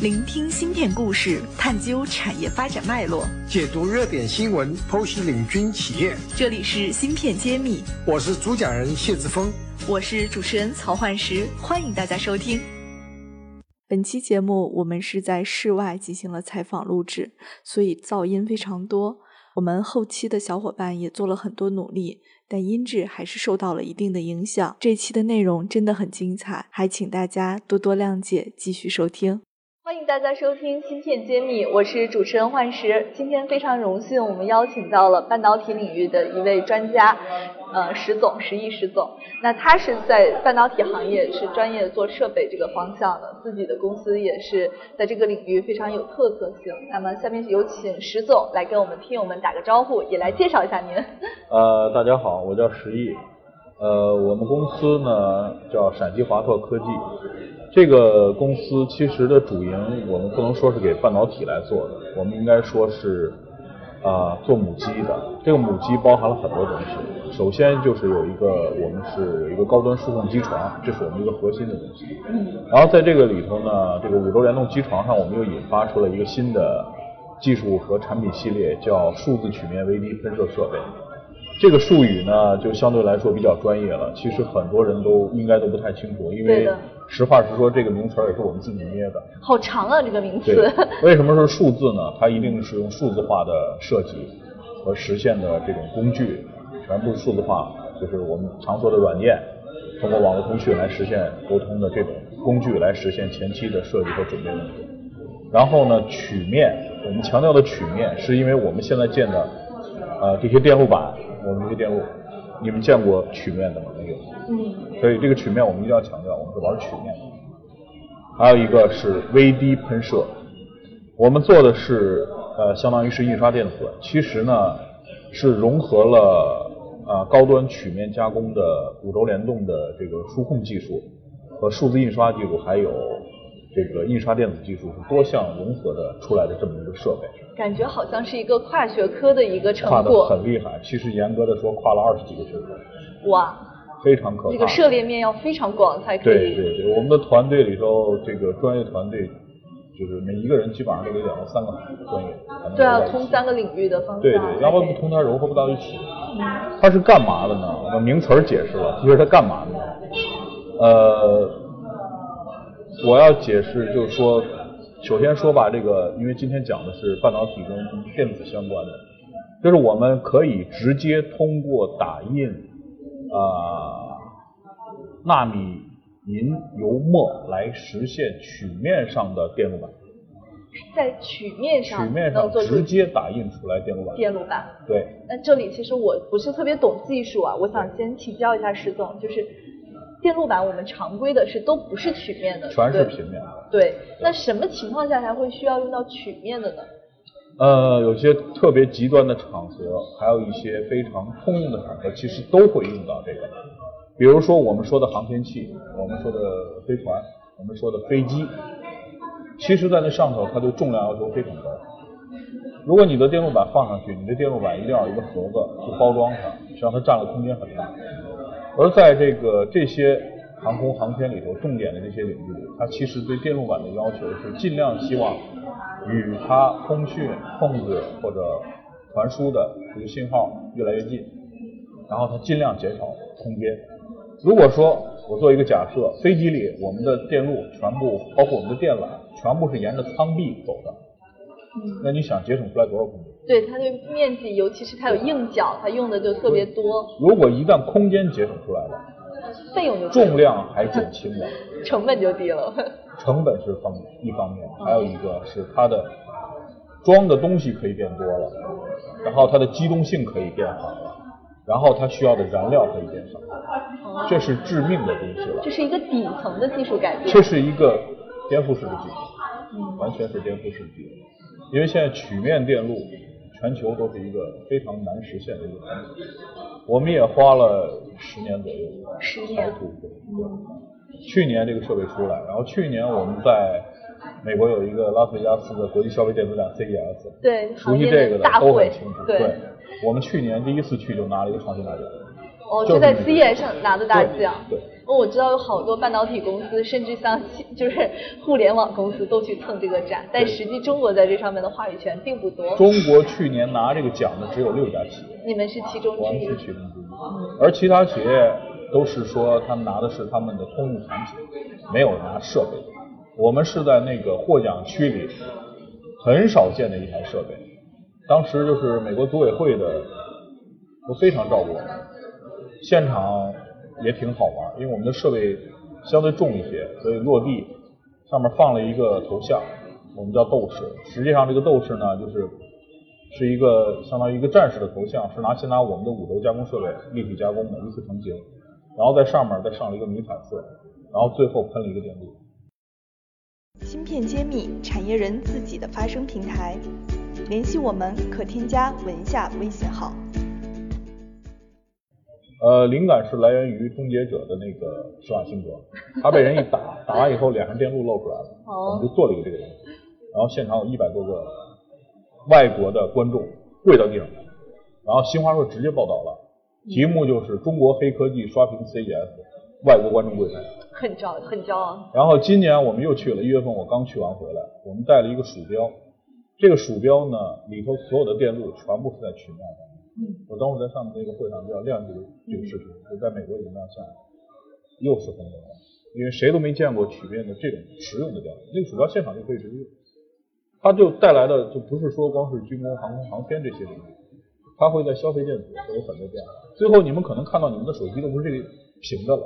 聆听芯片故事，探究产业发展脉络，解读热点新闻，剖析领军企业。这里是芯片揭秘，我是主讲人谢志峰，我是主持人曹焕石，欢迎大家收听。本期节目我们是在室外进行了采访录制，所以噪音非常多。我们后期的小伙伴也做了很多努力，但音质还是受到了一定的影响。这期的内容真的很精彩，还请大家多多谅解，继续收听。欢迎大家收听芯片揭秘，我是主持人幻石。今天非常荣幸，我们邀请到了半导体领域的一位专家，呃，石总，石毅石总。那他是在半导体行业是专业做设备这个方向的，自己的公司也是在这个领域非常有特色性。那么下面有请石总来跟我们听友们打个招呼，也来介绍一下您。呃，大家好，我叫石毅。呃，我们公司呢叫陕西华拓科技。这个公司其实的主营，我们不能说是给半导体来做的，我们应该说是啊做母机的。这个母机包含了很多东西。首先就是有一个，我们是有一个高端数控机床，这是我们一个核心的东西。嗯。然后在这个里头呢，这个五轴联动机床上，我们又引发出了一个新的技术和产品系列，叫数字曲面微滴喷射设备。这个术语呢，就相对来说比较专业了。其实很多人都应该都不太清楚，因为实话实说，这个名词也是我们自己捏的。好长啊，这个名词。为什么是数字呢？它一定是用数字化的设计和实现的这种工具，全部数字化，就是我们常说的软件，通过网络通讯来实现沟通的这种工具来实现前期的设计和准备。然后呢，曲面，我们强调的曲面，是因为我们现在建的呃这些电路板。我们这个电路，你们见过曲面的吗？没有。嗯。所以这个曲面我们一定要强调，我们是玩曲面。还有一个是微滴喷射，我们做的是呃，相当于是印刷电子，其实呢是融合了呃高端曲面加工的五轴联动的这个数控技术和数字印刷技术，还有。这个印刷电子技术是多项融合的出来的这么一个设备，感觉好像是一个跨学科的一个成果，跨的很厉害。其实严格的说，跨了二十几个学科。哇，非常可怕。这个涉猎面要非常广才可以。对对对，我们的团队里头，这个专业团队就是每一个人基本上都得两到三个专业。对啊，通三个领域的方向。对对，要不然不通它融合不到一起。它是干嘛的呢？我名词解释了，其实它干嘛的呢？呃。我要解释，就是说，首先说吧，这个，因为今天讲的是半导体跟电子相关的，就是我们可以直接通过打印啊纳米银油墨来实现曲面上的电路板。在曲面上，曲面上直接打印出来电路板。电路板。对。那这里其实我不是特别懂技术啊，我想先请教一下石总，就是。电路板我们常规的是都不是曲面的，全是平面。对，那什么情况下才会需要用到曲面的呢？呃，有些特别极端的场合，还有一些非常通用的场合，其实都会用到这个。比如说我们说的航天器，我们说的飞船，我们说的飞机，其实在那上头它对重量要求非常高。如果你的电路板放上去，你的电路板一定要有一个盒子去包装它，实际上它占了空间很大。而在这个这些航空航天里头，重点的这些领域里，它其实对电路板的要求是尽量希望与它通讯、控制或者传输的这个信号越来越近，然后它尽量减少空间。如果说我做一个假设，飞机里我们的电路全部，包括我们的电缆，全部是沿着舱壁走的，那你想节省出来多少空间？对它的面积，尤其是它有硬角，它用的就特别多。如果一旦空间节省出来了，费用就重量还减轻了，成本就低了。成本是方一方面，还有一个是它的装的东西可以变多了，然后它的机动性可以变好了，然后它需要的燃料可以变少，这是致命的东西了。这是一个底层的技术改变。这是一个颠覆式的技术，完全是颠覆式的技术，因为现在曲面电路。全球都是一个非常难实现的一个产品，我们也花了十年左右才突破。去年这个设备出来，然后去年我们在美国有一个拉斯维加斯的国际消费电子展 CES，对，熟悉这个的都很清楚。对，我们去年第一次去就拿了一个创新大奖。哦，就就是在 CES 上拿的大奖。对。哦，我知道有好多半导体公司，甚至像就是互联网公司都去蹭这个展，但实际中国在这上面的话语权并不多。中国去年拿这个奖的只有六家企业，你们是其中之一我们是。其中之一，而其他企业都是说他们拿的是他们的通用产品，没有拿设备。我们是在那个获奖区里很少见的一台设备，当时就是美国组委会的都非常照顾我们，现场也挺好玩，因为我们的设备相对重一些，所以落地上面放了一个头像，我们叫斗士。实际上这个斗士呢，就是是一个相当于一个战士的头像，是拿先拿我们的五轴加工设备立体加工的，一次成型，然后在上面再上了一个迷彩色，然后最后喷了一个电路。芯片揭秘，产业人自己的发声平台。联系我们可添加文夏微信号。呃，灵感是来源于终结者的那个施瓦辛格，他被人一打，打完以后脸上电路露出来了，哦我们就做了一个这个东西，然后现场有一百多个外国的观众跪到地上来，然后新华社直接报道了，题目就是中国黑科技刷屏 CES，外国观众跪台。很骄很骄傲。然后今年我们又去了，一月份我刚去完回来，我们带了一个鼠标，这个鼠标呢里头所有的电路全部是在曲面上面。我等会在上面那个会上就要亮这个这个视频，就在美国已经亮相了，又是红灯了，因为谁都没见过曲面的这种实用的电路，那个鼠标现场就可以直接用，它就带来的就不是说光是军工、航空航天这些领域，它会在消费电子会有很多变化。最后你们可能看到你们的手机都不是这个平的了，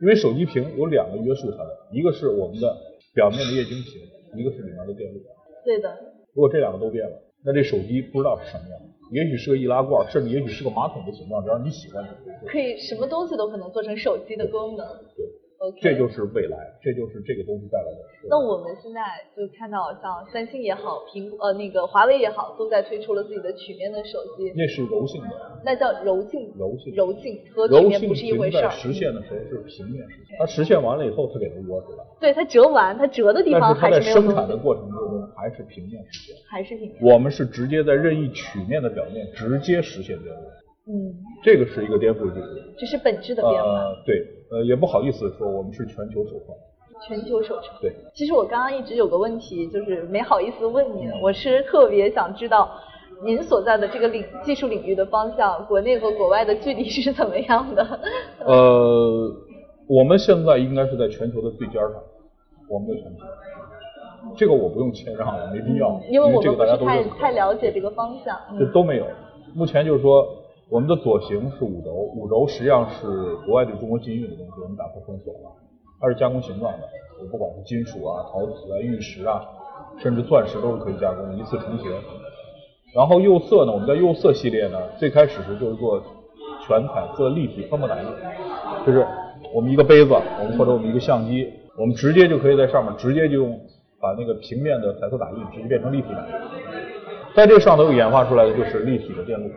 因为手机屏有两个约束它的，一个是我们的表面的液晶屏，一个是里面的电路。对的。如果这两个都变了，那这手机不知道是什么样，也许是个易拉罐，甚至也许是个马桶的形状，只要你喜欢就可以。可以什么东西都可能做成手机的功能。对 OK，这就是未来，这就是这个东西带来的。那我们现在就看到，像三星也好，苹果呃那个华为也好，都在推出了自己的曲面的手机，那是柔性的，那叫柔性，柔性柔性和曲柔性面不是一回事儿。实现的时候是平面实现，它实现完了以后，它给它窝出来，对，它折完，它折的地方还是它在生产的，过程之中还是平面实现。还是平面。我们是直接在任意曲面的表面直接实现电路，嗯，这个是一个颠覆技术。这是本质的变化，呃，对，呃，也不好意思说我们是全球首创。全球首创。对，其实我刚刚一直有个问题，就是没好意思问您，我是特别想知道您所在的这个领技术领域的方向，国内和国外的距离是怎么样的？呃，我们现在应该是在全球的最尖儿上，我们的全球，这个我不用谦让了，没必要，因为我们不是太太了解这个方向。这嗯都没有。目前就是说，我们的左型是五轴，五轴实际上是国外对中国禁运的东西，我们打破封锁了，它是加工形状的，我不管是金属啊、陶瓷啊、玉石啊，甚至钻石都是可以加工，一次成型。然后釉色呢，我们在釉色系列呢，最开始是就是做全彩色立体喷墨打印，就是我们一个杯子，我们或者我们一个相机，我们直接就可以在上面直接就用把那个平面的彩色打印直接变成立体打印。在这上头又演化出来的就是立体的电路，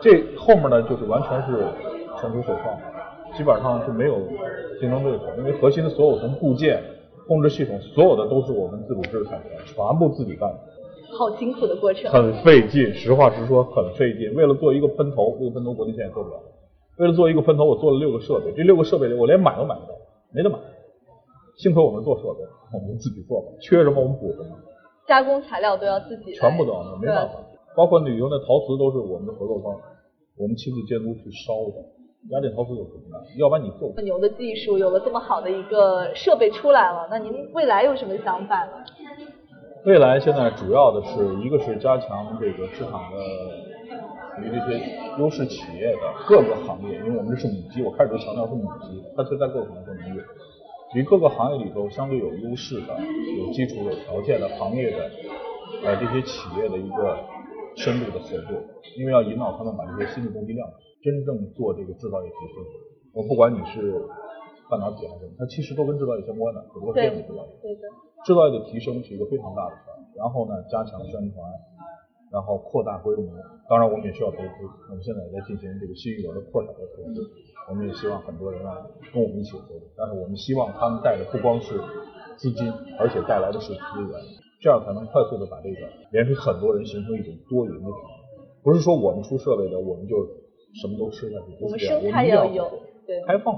这后面呢就是完全是全球首创，基本上是没有竞争对手，因为核心的所有从部件、控制系统，所有的都是我们自主制产权，全部自己干，好辛苦的过程。很费劲。实话实说，很费劲。为了做一个喷头，这个喷头国内现在做不了。为了做一个喷头，我做了六个设备，这六个设备里我连买都买不到，没得买。幸亏我们做设备，我们自己做吧，缺什么我们补什么。加工材料都要自己，全部都要弄，没办法。包括旅游的陶瓷都是我们的合作方，我们亲自监督去烧的。雅典陶瓷有什么呢？要不然你做不这么牛的技术，有了这么好的一个设备出来了，那您未来有什么想法呢？未来现在主要的是一个是加强这个市场的属于这些优势企业的各个行业，因为我们这是母机，我开始就强调是母机，它其实在各个行业都能用。于各个行业里头相对有优势的、有基础、有条件的行业的呃这些企业的一个深度的合作，因为要引导他们把这些新的东西量，真正做这个制造业提升。我不管你是半导体还是什么，它其实都跟制造业相关的，只不过是对电子制造业。对的，制造业的提升是一个非常大的事儿，然后呢，加强宣传，然后扩大规模。当然，我们也需要投资。我们现在也在进行这个新一轮的扩产的投资，我们也希望很多人啊跟我们一起合作。但是我们希望他们带的不光是资金，而且带来的是资源，这样才能快速的把这个连续很多人形成一种多赢的局面。不是说我们出设备的，我们就什么都吃下去，我们不是这样生态我们一定要有，对，开放，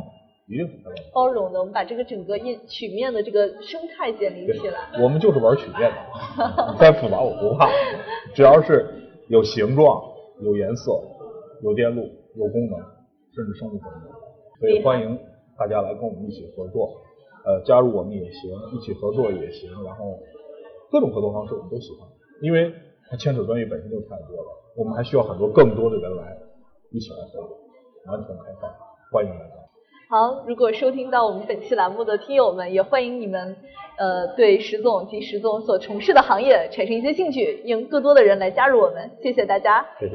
一定是开放。包容的，我们把这个整个印曲面的这个生态建立起来。我们就是玩曲面的，再复杂我不怕，只要是有形状、有颜色、有电路、有功能，甚至生物功能，所以欢迎大家来跟我们一起合作，呃，加入我们也行，一起合作也行，然后各种合作方式我们都喜欢，因为它牵扯专业本身就太多了，我们还需要很多更多的人来一起来合作，完全开放，欢迎大家。好，如果收听到我们本期栏目的听友们，也欢迎你们，呃，对石总及石总所从事的行业产生一些兴趣，应更多的人来加入我们。谢谢大家。谢谢。